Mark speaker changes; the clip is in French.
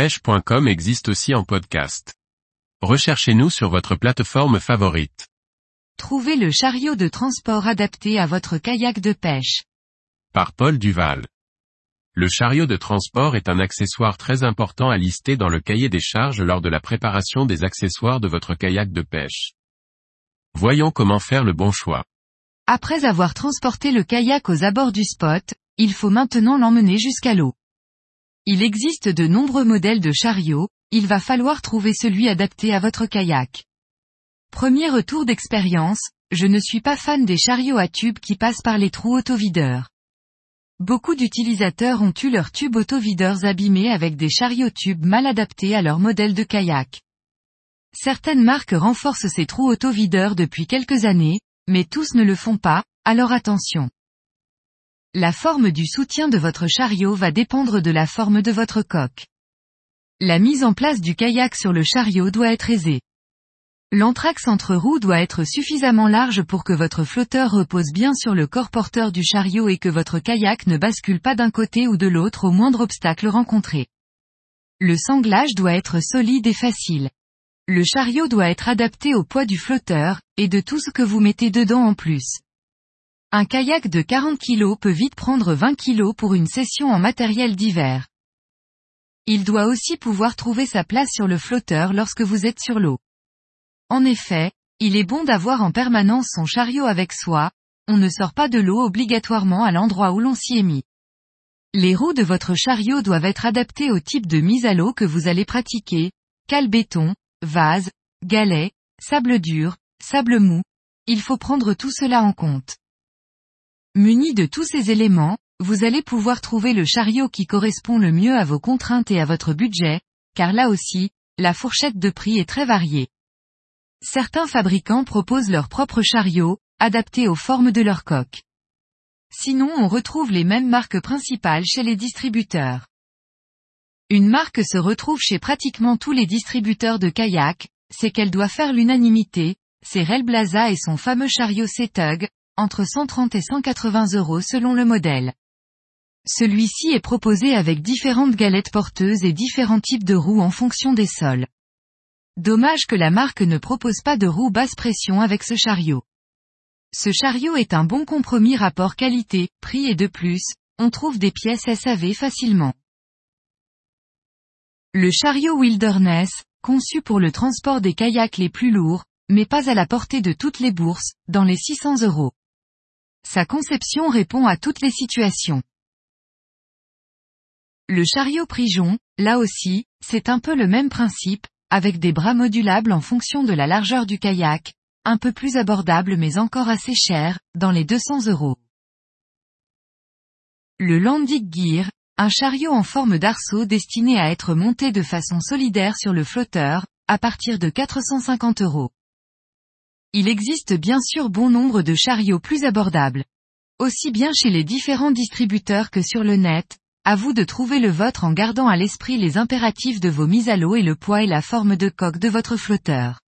Speaker 1: pêche.com existe aussi en podcast. Recherchez-nous sur votre plateforme favorite.
Speaker 2: Trouvez le chariot de transport adapté à votre kayak de pêche.
Speaker 1: Par Paul Duval. Le chariot de transport est un accessoire très important à lister dans le cahier des charges lors de la préparation des accessoires de votre kayak de pêche. Voyons comment faire le bon choix.
Speaker 2: Après avoir transporté le kayak aux abords du spot, il faut maintenant l'emmener jusqu'à l'eau. Il existe de nombreux modèles de chariots, il va falloir trouver celui adapté à votre kayak. Premier retour d'expérience, je ne suis pas fan des chariots à tubes qui passent par les trous autovideurs. Beaucoup d'utilisateurs ont eu leurs tubes autovideurs abîmés avec des chariots tubes mal adaptés à leur modèle de kayak. Certaines marques renforcent ces trous autovideurs depuis quelques années, mais tous ne le font pas, alors attention. La forme du soutien de votre chariot va dépendre de la forme de votre coque. La mise en place du kayak sur le chariot doit être aisée. L'entraxe entre roues doit être suffisamment large pour que votre flotteur repose bien sur le corps porteur du chariot et que votre kayak ne bascule pas d'un côté ou de l'autre au moindre obstacle rencontré. Le sanglage doit être solide et facile. Le chariot doit être adapté au poids du flotteur, et de tout ce que vous mettez dedans en plus. Un kayak de 40 kg peut vite prendre 20 kg pour une session en matériel d'hiver. Il doit aussi pouvoir trouver sa place sur le flotteur lorsque vous êtes sur l'eau. En effet, il est bon d'avoir en permanence son chariot avec soi, on ne sort pas de l'eau obligatoirement à l'endroit où l'on s'y est mis. Les roues de votre chariot doivent être adaptées au type de mise à l'eau que vous allez pratiquer, cale béton, vase, galet, sable dur, sable mou, il faut prendre tout cela en compte. Muni de tous ces éléments, vous allez pouvoir trouver le chariot qui correspond le mieux à vos contraintes et à votre budget, car là aussi, la fourchette de prix est très variée. Certains fabricants proposent leur propre chariot, adapté aux formes de leur coque. Sinon on retrouve les mêmes marques principales chez les distributeurs. Une marque se retrouve chez pratiquement tous les distributeurs de kayak, c'est qu'elle doit faire l'unanimité, c'est Relblaza et son fameux chariot Setug, entre 130 et 180 euros selon le modèle. Celui-ci est proposé avec différentes galettes porteuses et différents types de roues en fonction des sols. Dommage que la marque ne propose pas de roues basse pression avec ce chariot. Ce chariot est un bon compromis rapport qualité, prix et de plus, on trouve des pièces SAV facilement. Le chariot Wilderness, conçu pour le transport des kayaks les plus lourds, mais pas à la portée de toutes les bourses, dans les 600 euros. Sa conception répond à toutes les situations. Le chariot Prijon, là aussi, c'est un peu le même principe, avec des bras modulables en fonction de la largeur du kayak, un peu plus abordable mais encore assez cher, dans les 200 euros. Le Landic Gear, un chariot en forme d'arceau destiné à être monté de façon solidaire sur le flotteur, à partir de 450 euros. Il existe bien sûr bon nombre de chariots plus abordables. Aussi bien chez les différents distributeurs que sur le net, à vous de trouver le vôtre en gardant à l'esprit les impératifs de vos mises à l'eau et le poids et la forme de coque de votre flotteur.